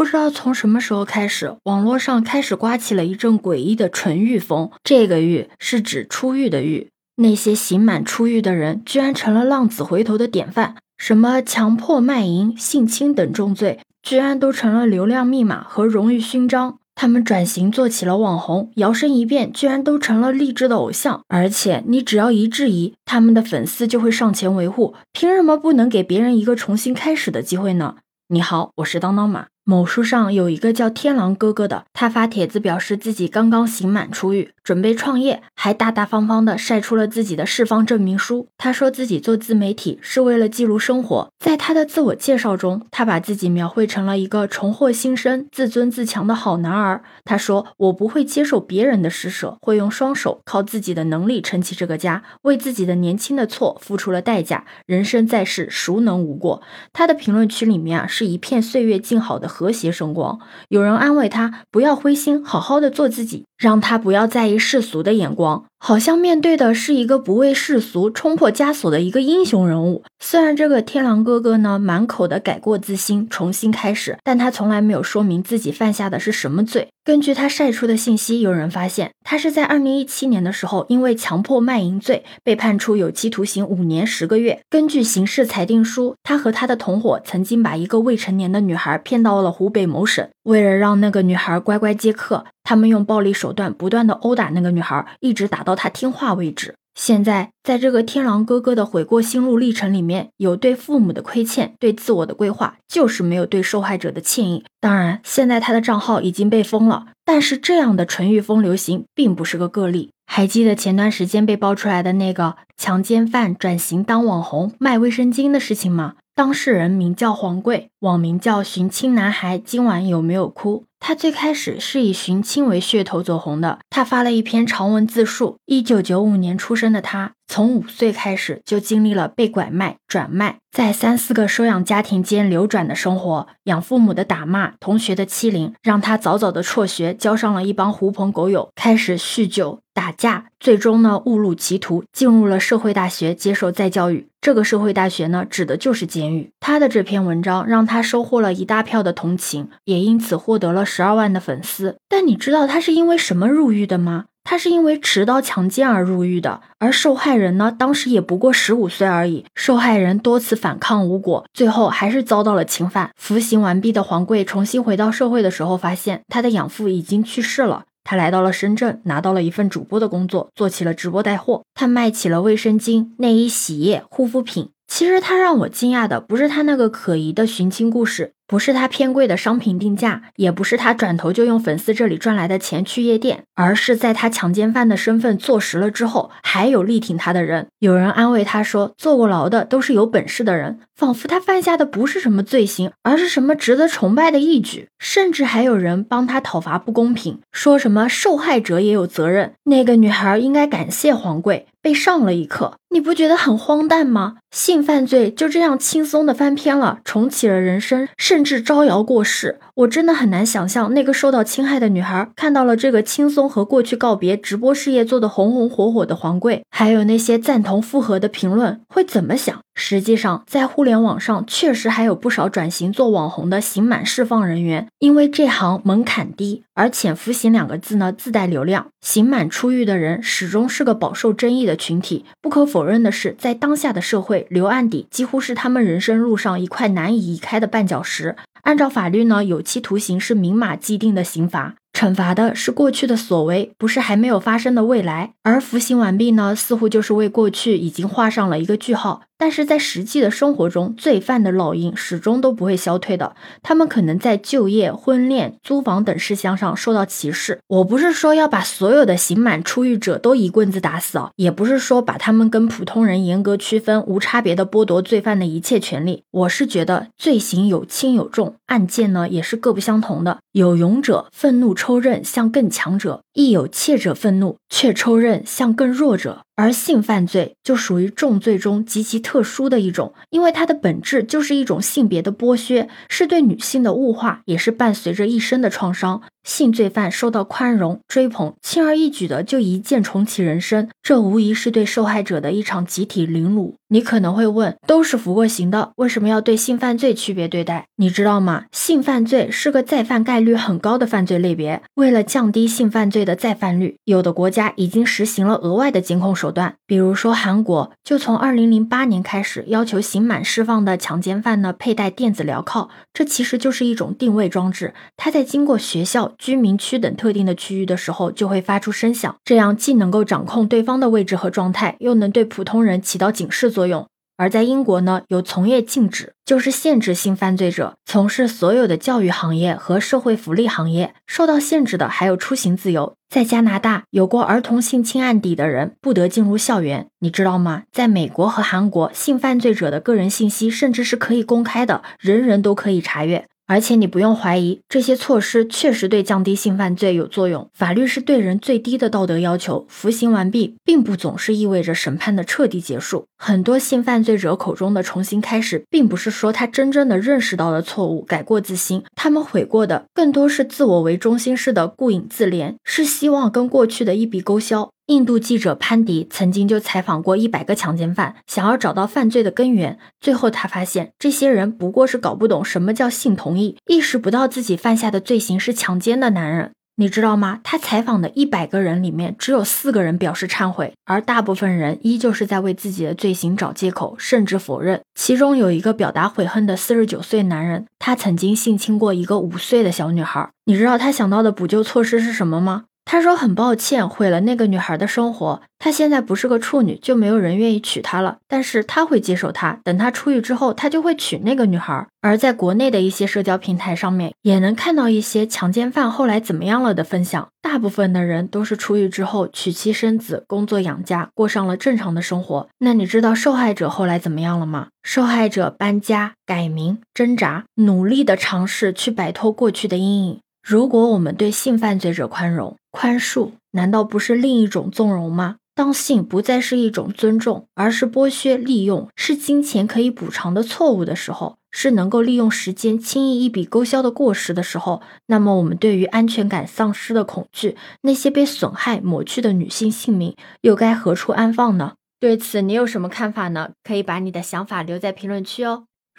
不知道从什么时候开始，网络上开始刮起了一阵诡异的纯欲风。这个“欲”是指出狱的“狱”。那些刑满出狱的人，居然成了浪子回头的典范。什么强迫卖淫、性侵等重罪，居然都成了流量密码和荣誉勋章。他们转型做起了网红，摇身一变，居然都成了励志的偶像。而且，你只要一质疑，他们的粉丝就会上前维护。凭什么不能给别人一个重新开始的机会呢？你好，我是当当马。某书上有一个叫天狼哥哥的，他发帖子表示自己刚刚刑满出狱，准备创业，还大大方方的晒出了自己的释放证明书。他说自己做自媒体是为了记录生活。在他的自我介绍中，他把自己描绘成了一个重获新生、自尊自强的好男儿。他说：“我不会接受别人的施舍，会用双手靠自己的能力撑起这个家，为自己的年轻的错付出了代价。人生在世，孰能无过？”他的评论区里面啊，是一片岁月静好的。和谐声光，有人安慰他不要灰心，好好的做自己，让他不要在意世俗的眼光。好像面对的是一个不畏世俗、冲破枷锁的一个英雄人物。虽然这个天狼哥哥呢满口的改过自新、重新开始，但他从来没有说明自己犯下的是什么罪。根据他晒出的信息，有人发现他是在二零一七年的时候，因为强迫卖淫罪被判处有期徒刑五年十个月。根据刑事裁定书，他和他的同伙曾经把一个未成年的女孩骗到了湖北某省，为了让那个女孩乖乖接客。他们用暴力手段不断的殴打那个女孩，一直打到到他听话为止。现在，在这个天狼哥哥的悔过心路历程里面，有对父母的亏欠，对自我的规划，就是没有对受害者的歉意。当然，现在他的账号已经被封了，但是这样的纯欲风流行并不是个个例。还记得前段时间被爆出来的那个强奸犯转型当网红卖卫生巾的事情吗？当事人名叫黄贵，网名叫寻亲男孩，今晚有没有哭？他最开始是以寻亲为噱头走红的。他发了一篇长文自述：一九九五年出生的他，从五岁开始就经历了被拐卖、转卖，在三四个收养家庭间流转的生活。养父母的打骂、同学的欺凌，让他早早的辍学，交上了一帮狐朋狗友，开始酗酒。打架，最终呢误入歧途，进入了社会大学接受再教育。这个社会大学呢，指的就是监狱。他的这篇文章让他收获了一大票的同情，也因此获得了十二万的粉丝。但你知道他是因为什么入狱的吗？他是因为持刀强奸而入狱的。而受害人呢，当时也不过十五岁而已。受害人多次反抗无果，最后还是遭到了侵犯。服刑完毕的黄贵重新回到社会的时候，发现他的养父已经去世了。他来到了深圳，拿到了一份主播的工作，做起了直播带货。他卖起了卫生巾、内衣、洗衣液、护肤品。其实他让我惊讶的不是他那个可疑的寻亲故事。不是他偏贵的商品定价，也不是他转头就用粉丝这里赚来的钱去夜店，而是在他强奸犯的身份坐实了之后，还有力挺他的人。有人安慰他说，坐过牢的都是有本事的人，仿佛他犯下的不是什么罪行，而是什么值得崇拜的义举。甚至还有人帮他讨伐不公平，说什么受害者也有责任，那个女孩应该感谢黄贵，被上了一课。你不觉得很荒诞吗？性犯罪就这样轻松的翻篇了，重启了人生，甚。甚至招摇过市，我真的很难想象那个受到侵害的女孩看到了这个轻松和过去告别、直播事业做得红红火火的黄贵，还有那些赞同复合的评论会怎么想。实际上，在互联网上确实还有不少转型做网红的刑满释放人员，因为这行门槛低，而且“服刑”两个字呢自带流量，刑满出狱的人始终是个饱受争议的群体。不可否认的是，在当下的社会，留案底几乎是他们人生路上一块难以移开的绊脚石。按照法律呢，有期徒刑是明码既定的刑罚。惩罚的是过去的所为，不是还没有发生的未来。而服刑完毕呢，似乎就是为过去已经画上了一个句号。但是在实际的生活中，罪犯的烙印始终都不会消退的。他们可能在就业、婚恋、租房等事项上受到歧视。我不是说要把所有的刑满出狱者都一棍子打死啊，也不是说把他们跟普通人严格区分，无差别的剥夺罪犯的一切权利。我是觉得罪行有轻有重，案件呢也是各不相同的。有勇者愤怒抽刃向更强者，亦有怯者愤怒却抽刃向更弱者。而性犯罪就属于重罪中极其特殊的一种，因为它的本质就是一种性别的剥削，是对女性的物化，也是伴随着一生的创伤。性罪犯受到宽容追捧，轻而易举的就一键重启人生，这无疑是对受害者的一场集体凌辱。你可能会问，都是服过刑的，为什么要对性犯罪区别对待？你知道吗？性犯罪是个再犯概率很高的犯罪类别，为了降低性犯罪的再犯率，有的国家已经实行了额外的监控手。手段，比如说韩国就从二零零八年开始要求刑满释放的强奸犯呢佩戴电子镣铐，这其实就是一种定位装置，它在经过学校、居民区等特定的区域的时候就会发出声响，这样既能够掌控对方的位置和状态，又能对普通人起到警示作用。而在英国呢，有从业禁止，就是限制性犯罪者从事所有的教育行业和社会福利行业。受到限制的还有出行自由。在加拿大，有过儿童性侵案底的人不得进入校园，你知道吗？在美国和韩国，性犯罪者的个人信息甚至是可以公开的，人人都可以查阅。而且你不用怀疑，这些措施确实对降低性犯罪有作用。法律是对人最低的道德要求，服刑完毕并不总是意味着审判的彻底结束。很多性犯罪者口中的重新开始，并不是说他真正的认识到了错误，改过自新。他们悔过的更多是自我为中心式的顾影自怜，是希望跟过去的一笔勾销。印度记者潘迪曾经就采访过一百个强奸犯，想要找到犯罪的根源。最后他发现，这些人不过是搞不懂什么叫性同意，意识不到自己犯下的罪行是强奸的男人。你知道吗？他采访的一百个人里面，只有四个人表示忏悔，而大部分人依旧是在为自己的罪行找借口，甚至否认。其中有一个表达悔恨的四十九岁男人，他曾经性侵过一个五岁的小女孩。你知道他想到的补救措施是什么吗？他说：“很抱歉，毁了那个女孩的生活。她现在不是个处女，就没有人愿意娶她了。但是他会接受她。等她出狱之后，他就会娶那个女孩。而在国内的一些社交平台上面，也能看到一些强奸犯后来怎么样了的分享。大部分的人都是出狱之后娶妻生子，工作养家，过上了正常的生活。那你知道受害者后来怎么样了吗？受害者搬家、改名、挣扎，努力的尝试去摆脱过去的阴影。”如果我们对性犯罪者宽容、宽恕，难道不是另一种纵容吗？当性不再是一种尊重，而是剥削、利用，是金钱可以补偿的错误的时候，是能够利用时间轻易一笔勾销的过失的时候，那么我们对于安全感丧失的恐惧，那些被损害、抹去的女性性命，又该何处安放呢？对此，你有什么看法呢？可以把你的想法留在评论区哦。